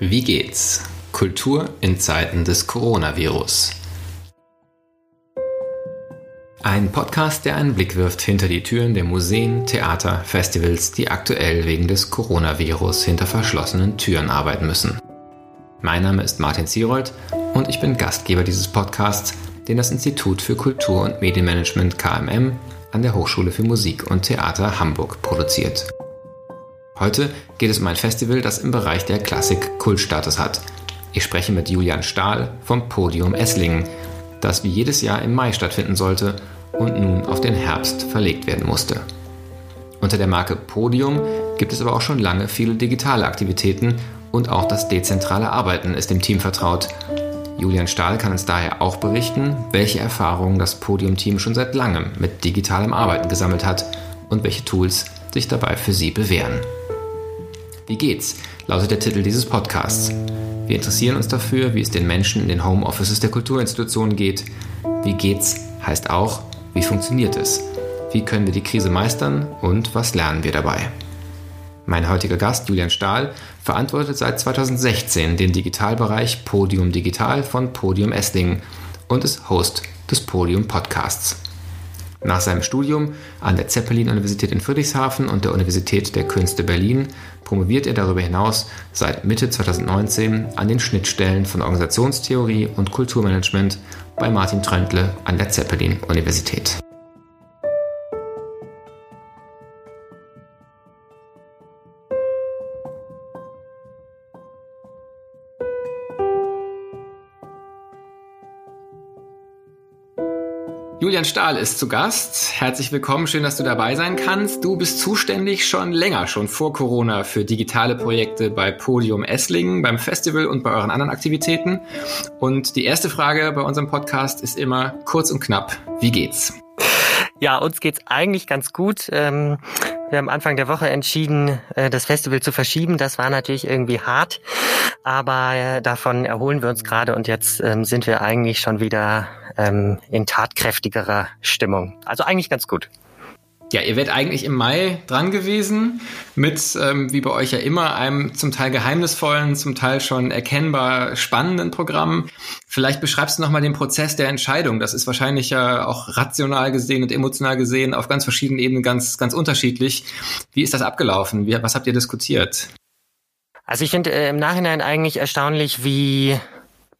Wie geht's? Kultur in Zeiten des Coronavirus. Ein Podcast, der einen Blick wirft hinter die Türen der Museen, Theater, Festivals, die aktuell wegen des Coronavirus hinter verschlossenen Türen arbeiten müssen. Mein Name ist Martin Zierold und ich bin Gastgeber dieses Podcasts, den das Institut für Kultur- und Medienmanagement KMM an der Hochschule für Musik und Theater Hamburg produziert. Heute geht es um ein Festival, das im Bereich der Klassik Kultstatus hat. Ich spreche mit Julian Stahl vom Podium Esslingen, das wie jedes Jahr im Mai stattfinden sollte und nun auf den Herbst verlegt werden musste. Unter der Marke Podium gibt es aber auch schon lange viele digitale Aktivitäten und auch das dezentrale Arbeiten ist dem Team vertraut. Julian Stahl kann uns daher auch berichten, welche Erfahrungen das Podium-Team schon seit langem mit digitalem Arbeiten gesammelt hat und welche Tools sich dabei für sie bewähren. Wie geht's? lautet der Titel dieses Podcasts. Wir interessieren uns dafür, wie es den Menschen in den Homeoffices der Kulturinstitutionen geht. Wie geht's heißt auch, wie funktioniert es? Wie können wir die Krise meistern und was lernen wir dabei? Mein heutiger Gast, Julian Stahl, verantwortet seit 2016 den Digitalbereich Podium Digital von Podium Esslingen und ist Host des Podium Podcasts. Nach seinem Studium an der Zeppelin-Universität in Friedrichshafen und der Universität der Künste Berlin promoviert er darüber hinaus seit Mitte 2019 an den Schnittstellen von Organisationstheorie und Kulturmanagement bei Martin Tröntle an der Zeppelin-Universität. Julian Stahl ist zu Gast. Herzlich willkommen, schön, dass du dabei sein kannst. Du bist zuständig schon länger, schon vor Corona, für digitale Projekte bei Podium Esslingen, beim Festival und bei euren anderen Aktivitäten. Und die erste Frage bei unserem Podcast ist immer kurz und knapp. Wie geht's? Ja, uns geht's eigentlich ganz gut. Ähm, wir haben Anfang der Woche entschieden, äh, das Festival zu verschieben. Das war natürlich irgendwie hart, aber äh, davon erholen wir uns gerade und jetzt ähm, sind wir eigentlich schon wieder ähm, in tatkräftigerer Stimmung. Also eigentlich ganz gut. Ja, ihr werdet eigentlich im Mai dran gewesen mit, ähm, wie bei euch ja immer, einem zum Teil geheimnisvollen, zum Teil schon erkennbar spannenden Programm. Vielleicht beschreibst du nochmal den Prozess der Entscheidung. Das ist wahrscheinlich ja auch rational gesehen und emotional gesehen auf ganz verschiedenen Ebenen ganz, ganz unterschiedlich. Wie ist das abgelaufen? Wie, was habt ihr diskutiert? Also ich finde äh, im Nachhinein eigentlich erstaunlich, wie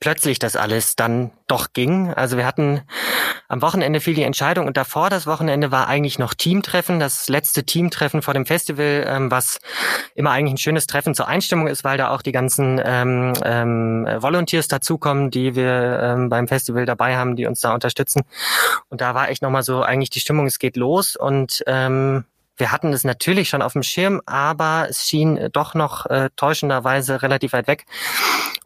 plötzlich das alles dann doch ging. Also wir hatten am Wochenende fiel die Entscheidung und davor das Wochenende war eigentlich noch Teamtreffen, das letzte Teamtreffen vor dem Festival, ähm, was immer eigentlich ein schönes Treffen zur Einstimmung ist, weil da auch die ganzen ähm, ähm, Volunteers dazukommen, die wir ähm, beim Festival dabei haben, die uns da unterstützen. Und da war echt nochmal so eigentlich die Stimmung, es geht los und ähm, wir hatten es natürlich schon auf dem Schirm, aber es schien doch noch äh, täuschenderweise relativ weit weg.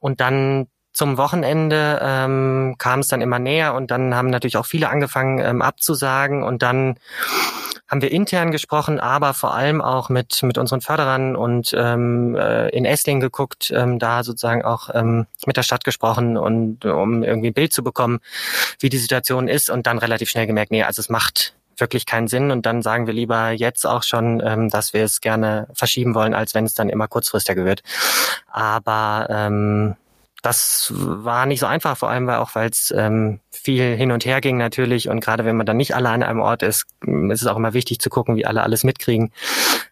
Und dann zum Wochenende ähm, kam es dann immer näher und dann haben natürlich auch viele angefangen ähm, abzusagen und dann haben wir intern gesprochen, aber vor allem auch mit mit unseren Förderern und ähm, äh, in Esslingen geguckt, ähm, da sozusagen auch ähm, mit der Stadt gesprochen und um irgendwie ein Bild zu bekommen, wie die Situation ist und dann relativ schnell gemerkt, nee, also es macht wirklich keinen Sinn und dann sagen wir lieber jetzt auch schon, ähm, dass wir es gerne verschieben wollen, als wenn es dann immer kurzfristiger wird. Aber ähm, das war nicht so einfach, vor allem weil auch, weil es ähm, viel hin und her ging natürlich und gerade wenn man dann nicht alle an einem Ort ist, ist es auch immer wichtig zu gucken, wie alle alles mitkriegen.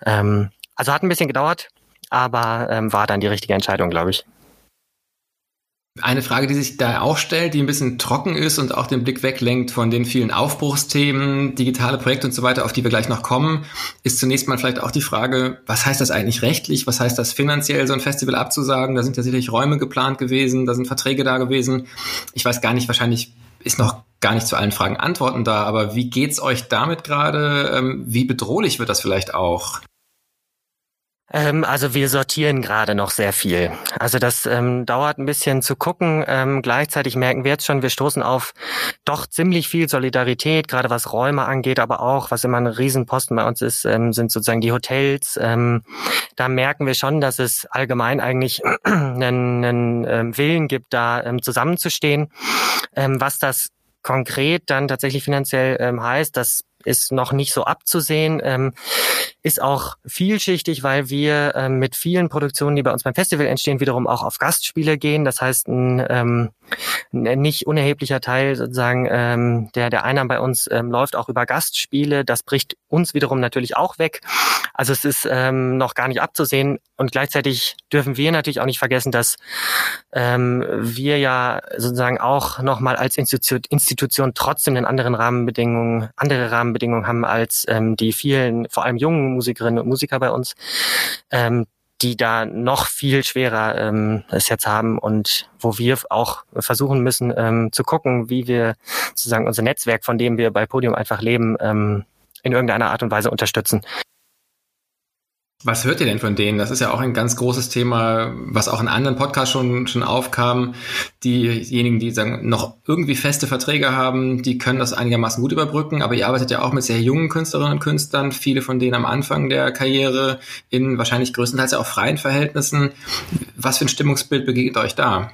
Ähm, also hat ein bisschen gedauert, aber ähm, war dann die richtige Entscheidung, glaube ich. Eine Frage, die sich da auch stellt, die ein bisschen trocken ist und auch den Blick weglenkt von den vielen Aufbruchsthemen, digitale Projekte und so weiter, auf die wir gleich noch kommen, ist zunächst mal vielleicht auch die Frage, was heißt das eigentlich rechtlich? Was heißt das finanziell, so ein Festival abzusagen? Da sind ja sicherlich Räume geplant gewesen, da sind Verträge da gewesen. Ich weiß gar nicht, wahrscheinlich ist noch gar nicht zu allen Fragen Antworten da, aber wie geht's euch damit gerade? Ähm, wie bedrohlich wird das vielleicht auch? Ähm, also wir sortieren gerade noch sehr viel. Also das ähm, dauert ein bisschen zu gucken. Ähm, gleichzeitig merken wir jetzt schon, wir stoßen auf doch ziemlich viel Solidarität, gerade was Räume angeht, aber auch, was immer ein Riesenposten bei uns ist, ähm, sind sozusagen die Hotels. Ähm, da merken wir schon, dass es allgemein eigentlich einen, einen ähm, Willen gibt, da zusammenzustehen. Was das konkret dann tatsächlich finanziell heißt, das ist noch nicht so abzusehen. Ähm, ist auch vielschichtig, weil wir ähm, mit vielen Produktionen, die bei uns beim Festival entstehen, wiederum auch auf Gastspiele gehen. Das heißt, ein, ähm, ein nicht unerheblicher Teil sozusagen ähm, der, der Einnahmen bei uns ähm, läuft auch über Gastspiele. Das bricht uns wiederum natürlich auch weg. Also es ist ähm, noch gar nicht abzusehen. Und gleichzeitig dürfen wir natürlich auch nicht vergessen, dass ähm, wir ja sozusagen auch nochmal als Institution, Institution trotzdem den anderen Rahmenbedingungen, andere Rahmenbedingungen haben als ähm, die vielen, vor allem jungen Musikerinnen und Musiker bei uns, ähm, die da noch viel schwerer ähm, es jetzt haben und wo wir auch versuchen müssen ähm, zu gucken, wie wir sozusagen unser Netzwerk, von dem wir bei Podium einfach leben, ähm, in irgendeiner Art und Weise unterstützen. Was hört ihr denn von denen? Das ist ja auch ein ganz großes Thema, was auch in anderen Podcasts schon, schon aufkam. Diejenigen, die sagen, noch irgendwie feste Verträge haben, die können das einigermaßen gut überbrücken, aber ihr arbeitet ja auch mit sehr jungen Künstlerinnen und Künstlern, viele von denen am Anfang der Karriere in wahrscheinlich größtenteils auch freien Verhältnissen. Was für ein Stimmungsbild begegnet euch da?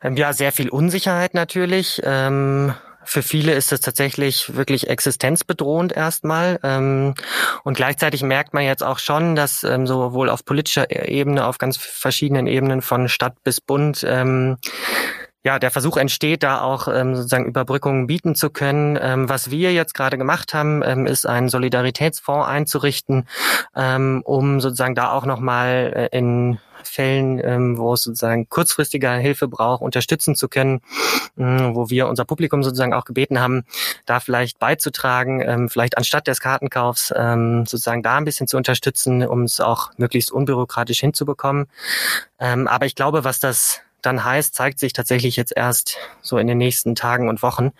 Ähm, ja, sehr viel Unsicherheit natürlich. Ähm für viele ist es tatsächlich wirklich existenzbedrohend erstmal. Ähm, und gleichzeitig merkt man jetzt auch schon, dass ähm, sowohl auf politischer Ebene, auf ganz verschiedenen Ebenen von Stadt bis Bund, ähm, ja, der Versuch entsteht, da auch ähm, sozusagen Überbrückungen bieten zu können. Ähm, was wir jetzt gerade gemacht haben, ähm, ist einen Solidaritätsfonds einzurichten, ähm, um sozusagen da auch nochmal äh, in Fällen, ähm, wo es sozusagen kurzfristiger Hilfe braucht, unterstützen zu können, ähm, wo wir unser Publikum sozusagen auch gebeten haben, da vielleicht beizutragen, ähm, vielleicht anstatt des Kartenkaufs ähm, sozusagen da ein bisschen zu unterstützen, um es auch möglichst unbürokratisch hinzubekommen. Ähm, aber ich glaube, was das dann heißt, zeigt sich tatsächlich jetzt erst so in den nächsten Tagen und Wochen.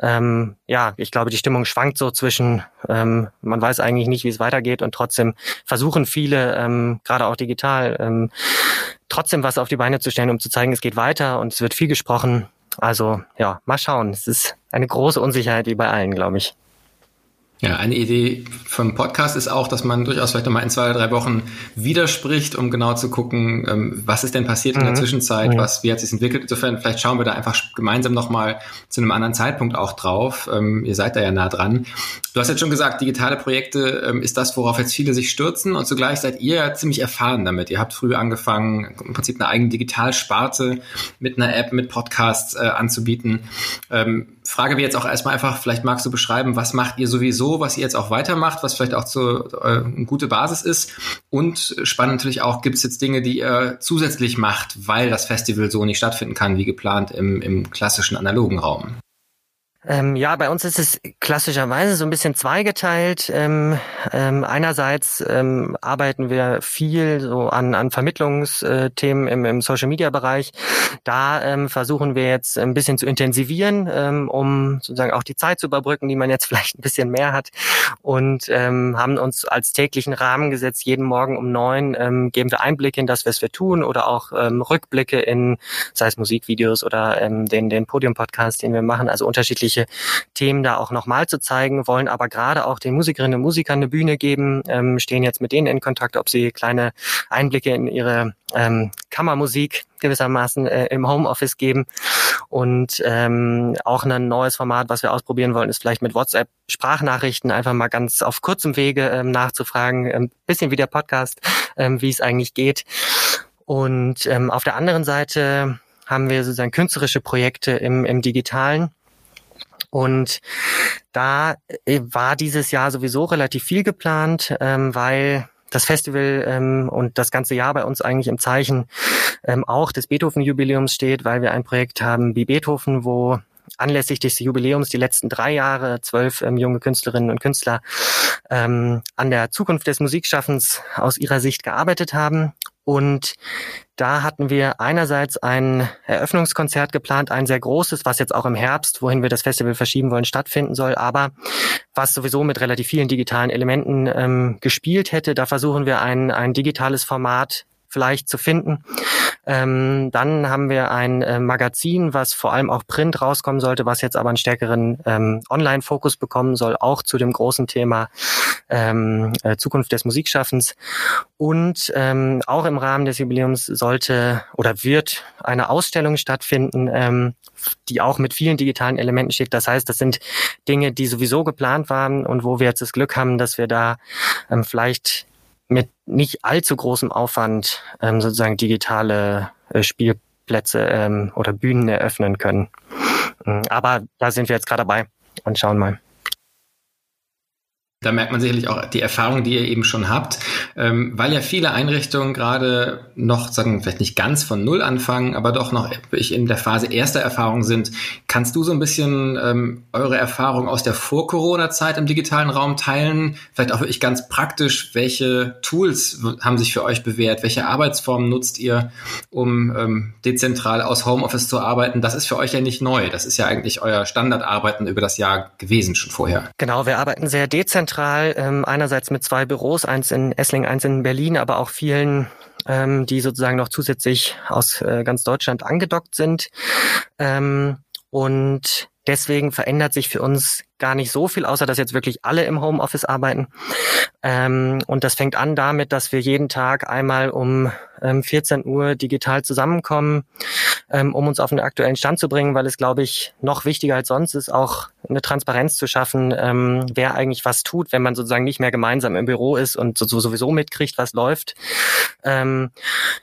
Ähm, ja, ich glaube, die Stimmung schwankt so zwischen, ähm, man weiß eigentlich nicht, wie es weitergeht und trotzdem versuchen viele, ähm, gerade auch digital, ähm, trotzdem was auf die Beine zu stellen, um zu zeigen, es geht weiter und es wird viel gesprochen. Also ja, mal schauen. Es ist eine große Unsicherheit wie bei allen, glaube ich. Ja, eine Idee vom Podcast ist auch, dass man durchaus vielleicht nochmal in zwei oder drei Wochen widerspricht, um genau zu gucken, ähm, was ist denn passiert mhm. in der mhm. Zwischenzeit, mhm. was, wie hat sich entwickelt. Insofern, vielleicht schauen wir da einfach gemeinsam nochmal zu einem anderen Zeitpunkt auch drauf. Ähm, ihr seid da ja nah dran. Du hast jetzt schon gesagt, digitale Projekte ähm, ist das, worauf jetzt viele sich stürzen und zugleich seid ihr ja ziemlich erfahren damit. Ihr habt früh angefangen, im Prinzip eine eigene Digitalsparte mit einer App, mit Podcasts äh, anzubieten. Frage wir jetzt auch erstmal einfach, vielleicht magst du beschreiben, was macht ihr sowieso, was ihr jetzt auch weitermacht, was vielleicht auch zu, äh, eine gute Basis ist. Und spannend natürlich auch, gibt es jetzt Dinge, die ihr zusätzlich macht, weil das Festival so nicht stattfinden kann wie geplant im, im klassischen analogen Raum? Ähm, ja, bei uns ist es klassischerweise so ein bisschen zweigeteilt. Ähm, ähm, einerseits ähm, arbeiten wir viel so an, an Vermittlungsthemen im, im Social-Media-Bereich. Da ähm, versuchen wir jetzt ein bisschen zu intensivieren, ähm, um sozusagen auch die Zeit zu überbrücken, die man jetzt vielleicht ein bisschen mehr hat. Und haben uns als täglichen Rahmen gesetzt, jeden Morgen um neun geben wir Einblicke in das, was wir tun oder auch Rückblicke in, sei es Musikvideos oder den, den Podium-Podcast, den wir machen, also unterschiedliche unterschiedliche Themen da auch nochmal zu zeigen, wollen aber gerade auch den Musikerinnen und Musikern eine Bühne geben, ähm, stehen jetzt mit denen in Kontakt, ob sie kleine Einblicke in ihre ähm, Kammermusik gewissermaßen äh, im Homeoffice geben. Und ähm, auch ein neues Format, was wir ausprobieren wollen, ist vielleicht mit WhatsApp Sprachnachrichten einfach mal ganz auf kurzem Wege ähm, nachzufragen, ein ähm, bisschen wie der Podcast, ähm, wie es eigentlich geht. Und ähm, auf der anderen Seite haben wir sozusagen künstlerische Projekte im, im Digitalen. Und da äh, war dieses Jahr sowieso relativ viel geplant, ähm, weil das Festival ähm, und das ganze Jahr bei uns eigentlich im Zeichen ähm, auch des Beethoven-Jubiläums steht, weil wir ein Projekt haben wie Beethoven, wo anlässlich des Jubiläums die letzten drei Jahre zwölf ähm, junge Künstlerinnen und Künstler ähm, an der Zukunft des Musikschaffens aus ihrer Sicht gearbeitet haben. Und da hatten wir einerseits ein Eröffnungskonzert geplant, ein sehr großes, was jetzt auch im Herbst, wohin wir das Festival verschieben wollen, stattfinden soll, aber was sowieso mit relativ vielen digitalen Elementen ähm, gespielt hätte. Da versuchen wir ein, ein digitales Format vielleicht zu finden, Ähm, dann haben wir ein äh, Magazin, was vor allem auch Print rauskommen sollte, was jetzt aber einen stärkeren ähm, Online-Fokus bekommen soll, auch zu dem großen Thema ähm, äh, Zukunft des Musikschaffens. Und ähm, auch im Rahmen des Jubiläums sollte oder wird eine Ausstellung stattfinden, ähm, die auch mit vielen digitalen Elementen steht. Das heißt, das sind Dinge, die sowieso geplant waren und wo wir jetzt das Glück haben, dass wir da ähm, vielleicht mit nicht allzu großem Aufwand ähm, sozusagen digitale äh, Spielplätze ähm, oder Bühnen eröffnen können. Mhm, aber da sind wir jetzt gerade dabei und schauen mal. Da merkt man sicherlich auch die Erfahrung, die ihr eben schon habt, ähm, weil ja viele Einrichtungen gerade noch, sagen vielleicht nicht ganz von Null anfangen, aber doch noch in der Phase erster Erfahrung sind. Kannst du so ein bisschen ähm, eure Erfahrung aus der Vor-Corona-Zeit im digitalen Raum teilen? Vielleicht auch wirklich ganz praktisch, welche Tools haben sich für euch bewährt? Welche Arbeitsformen nutzt ihr, um ähm, dezentral aus Homeoffice zu arbeiten? Das ist für euch ja nicht neu. Das ist ja eigentlich euer Standardarbeiten über das Jahr gewesen schon vorher. Genau, wir arbeiten sehr dezentral zentral, ähm, einerseits mit zwei Büros, eins in Essling, eins in Berlin, aber auch vielen, ähm, die sozusagen noch zusätzlich aus äh, ganz Deutschland angedockt sind. Ähm, und deswegen verändert sich für uns gar nicht so viel, außer dass jetzt wirklich alle im Homeoffice arbeiten. Ähm, und das fängt an damit, dass wir jeden Tag einmal um ähm, 14 Uhr digital zusammenkommen, ähm, um uns auf den aktuellen Stand zu bringen, weil es, glaube ich, noch wichtiger als sonst ist, auch eine Transparenz zu schaffen, ähm, wer eigentlich was tut, wenn man sozusagen nicht mehr gemeinsam im Büro ist und so, sowieso mitkriegt, was läuft. Ähm,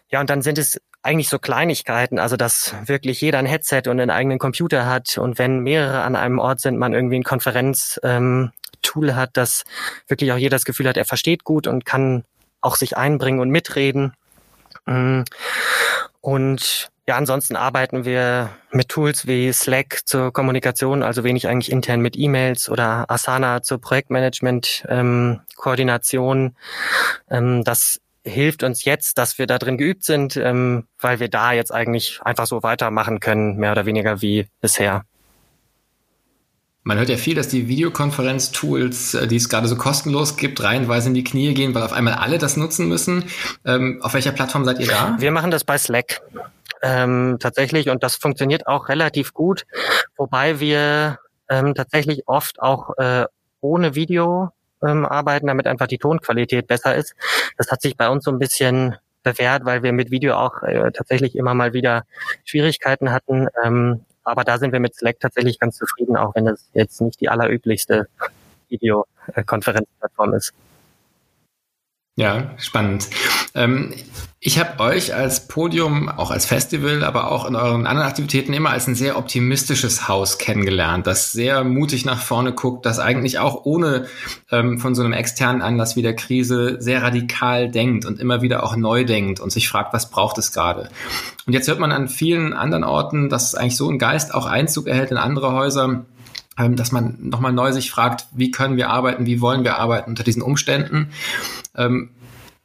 ja, und dann sind es eigentlich so Kleinigkeiten, also dass wirklich jeder ein Headset und einen eigenen Computer hat und wenn mehrere an einem Ort sind, man irgendwie ein Konferenz ähm, Tool hat, dass wirklich auch jeder das Gefühl hat, er versteht gut und kann auch sich einbringen und mitreden. Mm. Und ja, ansonsten arbeiten wir mit Tools wie Slack zur Kommunikation, also wenig eigentlich intern mit E-Mails oder Asana zur Projektmanagement, ähm. Ähm, das hilft uns jetzt, dass wir da drin geübt sind, ähm, weil wir da jetzt eigentlich einfach so weitermachen können, mehr oder weniger wie bisher. Man hört ja viel, dass die Videokonferenz-Tools, äh, die es gerade so kostenlos gibt, reihenweise in die Knie gehen, weil auf einmal alle das nutzen müssen. Ähm, auf welcher Plattform seid ihr da? Wir machen das bei Slack ähm, tatsächlich und das funktioniert auch relativ gut, wobei wir ähm, tatsächlich oft auch äh, ohne Video ähm, arbeiten, damit einfach die Tonqualität besser ist. Das hat sich bei uns so ein bisschen bewährt, weil wir mit Video auch äh, tatsächlich immer mal wieder Schwierigkeiten hatten. Ähm, aber da sind wir mit Slack tatsächlich ganz zufrieden, auch wenn das jetzt nicht die allerüblichste Videokonferenzplattform ist. Ja, spannend. Ähm, ich habe euch als Podium, auch als Festival, aber auch in euren anderen Aktivitäten immer als ein sehr optimistisches Haus kennengelernt, das sehr mutig nach vorne guckt, das eigentlich auch ohne ähm, von so einem externen Anlass wie der Krise sehr radikal denkt und immer wieder auch neu denkt und sich fragt, was braucht es gerade. Und jetzt hört man an vielen anderen Orten, dass eigentlich so ein Geist auch Einzug erhält in andere Häuser ähm, dass man nochmal neu sich fragt, wie können wir arbeiten, wie wollen wir arbeiten unter diesen Umständen. Ähm,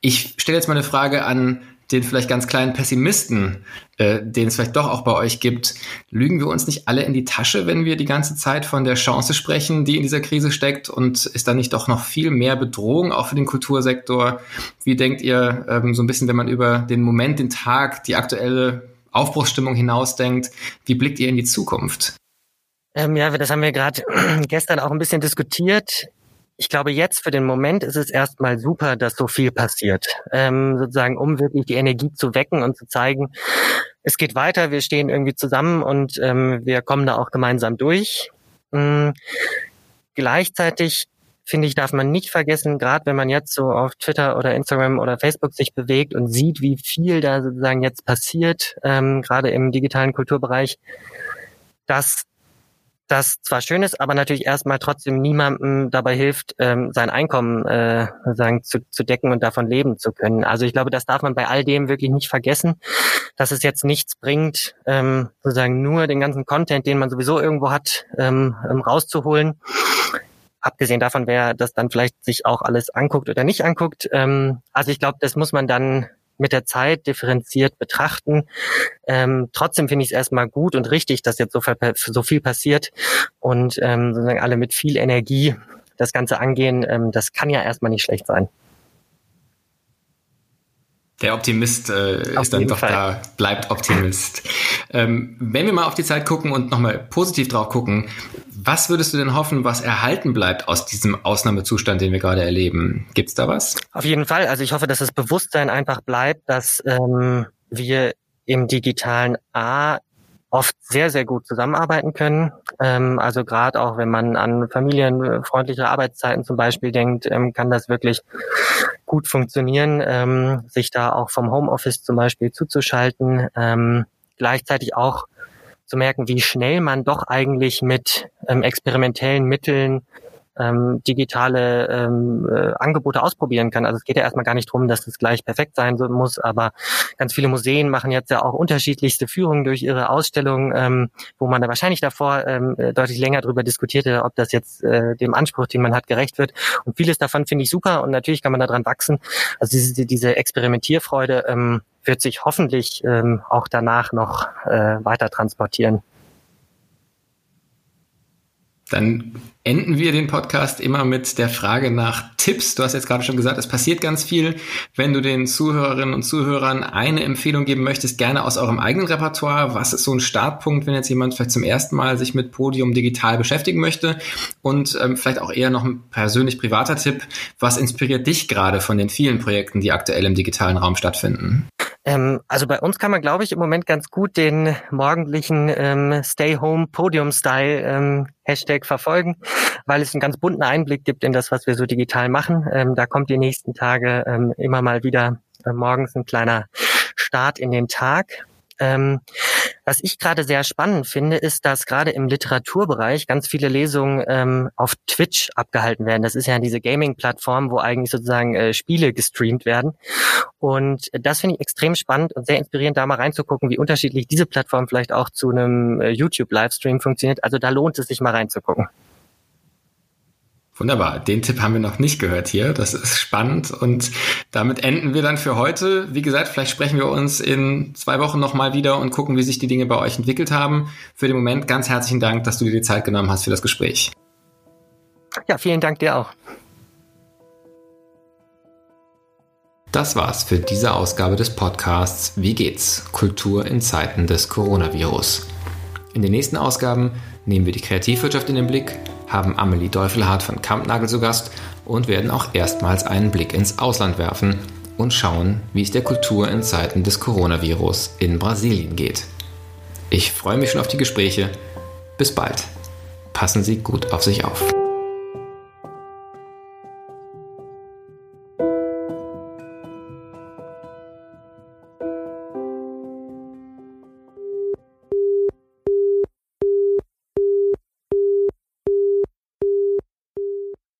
ich stelle jetzt mal eine Frage an den vielleicht ganz kleinen Pessimisten, äh, den es vielleicht doch auch bei euch gibt. Lügen wir uns nicht alle in die Tasche, wenn wir die ganze Zeit von der Chance sprechen, die in dieser Krise steckt? Und ist da nicht doch noch viel mehr Bedrohung auch für den Kultursektor? Wie denkt ihr ähm, so ein bisschen, wenn man über den Moment, den Tag, die aktuelle Aufbruchsstimmung hinausdenkt, wie blickt ihr in die Zukunft? Ähm, ja, das haben wir gerade gestern auch ein bisschen diskutiert. Ich glaube, jetzt für den Moment ist es erstmal super, dass so viel passiert. Ähm, sozusagen, um wirklich die Energie zu wecken und zu zeigen, es geht weiter, wir stehen irgendwie zusammen und ähm, wir kommen da auch gemeinsam durch. Ähm, gleichzeitig finde ich, darf man nicht vergessen, gerade wenn man jetzt so auf Twitter oder Instagram oder Facebook sich bewegt und sieht, wie viel da sozusagen jetzt passiert, ähm, gerade im digitalen Kulturbereich, dass das zwar schön ist, aber natürlich erstmal trotzdem niemandem dabei hilft, ähm, sein Einkommen äh, sagen, zu, zu decken und davon leben zu können. Also ich glaube, das darf man bei all dem wirklich nicht vergessen, dass es jetzt nichts bringt, ähm, sozusagen nur den ganzen Content, den man sowieso irgendwo hat, ähm, ähm rauszuholen. Abgesehen davon, wer das dann vielleicht sich auch alles anguckt oder nicht anguckt. Ähm, also ich glaube, das muss man dann mit der Zeit differenziert betrachten. Ähm, trotzdem finde ich es erstmal gut und richtig, dass jetzt so viel, so viel passiert und ähm, sozusagen alle mit viel Energie das Ganze angehen. Ähm, das kann ja erstmal nicht schlecht sein. Der Optimist äh, ist dann doch Fall. da, bleibt Optimist. ähm, wenn wir mal auf die Zeit gucken und nochmal positiv drauf gucken, was würdest du denn hoffen, was erhalten bleibt aus diesem Ausnahmezustand, den wir gerade erleben? Gibt's da was? Auf jeden Fall. Also ich hoffe, dass das Bewusstsein einfach bleibt, dass ähm, wir im digitalen A oft sehr, sehr gut zusammenarbeiten können. Ähm, also gerade auch, wenn man an familienfreundliche Arbeitszeiten zum Beispiel denkt, ähm, kann das wirklich gut funktionieren, ähm, sich da auch vom Homeoffice zum Beispiel zuzuschalten. Ähm, gleichzeitig auch zu merken, wie schnell man doch eigentlich mit ähm, experimentellen Mitteln ähm, digitale ähm, äh, Angebote ausprobieren kann. Also es geht ja erstmal gar nicht drum, dass es gleich perfekt sein muss, aber ganz viele Museen machen jetzt ja auch unterschiedlichste Führungen durch ihre Ausstellungen, ähm, wo man da wahrscheinlich davor ähm, äh, deutlich länger darüber diskutierte, ob das jetzt äh, dem Anspruch, den man hat, gerecht wird. Und vieles davon finde ich super und natürlich kann man daran wachsen. Also diese, diese Experimentierfreude ähm, wird sich hoffentlich ähm, auch danach noch äh, weiter transportieren. Dann enden wir den Podcast immer mit der Frage nach Tipps. Du hast jetzt gerade schon gesagt, es passiert ganz viel. Wenn du den Zuhörerinnen und Zuhörern eine Empfehlung geben möchtest, gerne aus eurem eigenen Repertoire. Was ist so ein Startpunkt, wenn jetzt jemand vielleicht zum ersten Mal sich mit Podium digital beschäftigen möchte? Und ähm, vielleicht auch eher noch ein persönlich privater Tipp. Was inspiriert dich gerade von den vielen Projekten, die aktuell im digitalen Raum stattfinden? Ähm, also bei uns kann man, glaube ich, im Moment ganz gut den morgendlichen ähm, Stay Home Podium Style ähm, Hashtag verfolgen, weil es einen ganz bunten Einblick gibt in das, was wir so digital machen. Ähm, da kommt die nächsten Tage ähm, immer mal wieder äh, morgens ein kleiner Start in den Tag. Ähm, was ich gerade sehr spannend finde, ist, dass gerade im Literaturbereich ganz viele Lesungen ähm, auf Twitch abgehalten werden. Das ist ja diese Gaming-Plattform, wo eigentlich sozusagen äh, Spiele gestreamt werden. Und das finde ich extrem spannend und sehr inspirierend, da mal reinzugucken, wie unterschiedlich diese Plattform vielleicht auch zu einem äh, YouTube-Livestream funktioniert. Also da lohnt es sich mal reinzugucken. Wunderbar. Den Tipp haben wir noch nicht gehört hier. Das ist spannend. Und damit enden wir dann für heute. Wie gesagt, vielleicht sprechen wir uns in zwei Wochen nochmal wieder und gucken, wie sich die Dinge bei euch entwickelt haben. Für den Moment ganz herzlichen Dank, dass du dir die Zeit genommen hast für das Gespräch. Ja, vielen Dank dir auch. Das war's für diese Ausgabe des Podcasts Wie geht's? Kultur in Zeiten des Coronavirus. In den nächsten Ausgaben nehmen wir die Kreativwirtschaft in den Blick haben Amelie Teufelhardt von Kampnagel zu Gast und werden auch erstmals einen Blick ins Ausland werfen und schauen, wie es der Kultur in Zeiten des Coronavirus in Brasilien geht. Ich freue mich schon auf die Gespräche. Bis bald. Passen Sie gut auf sich auf.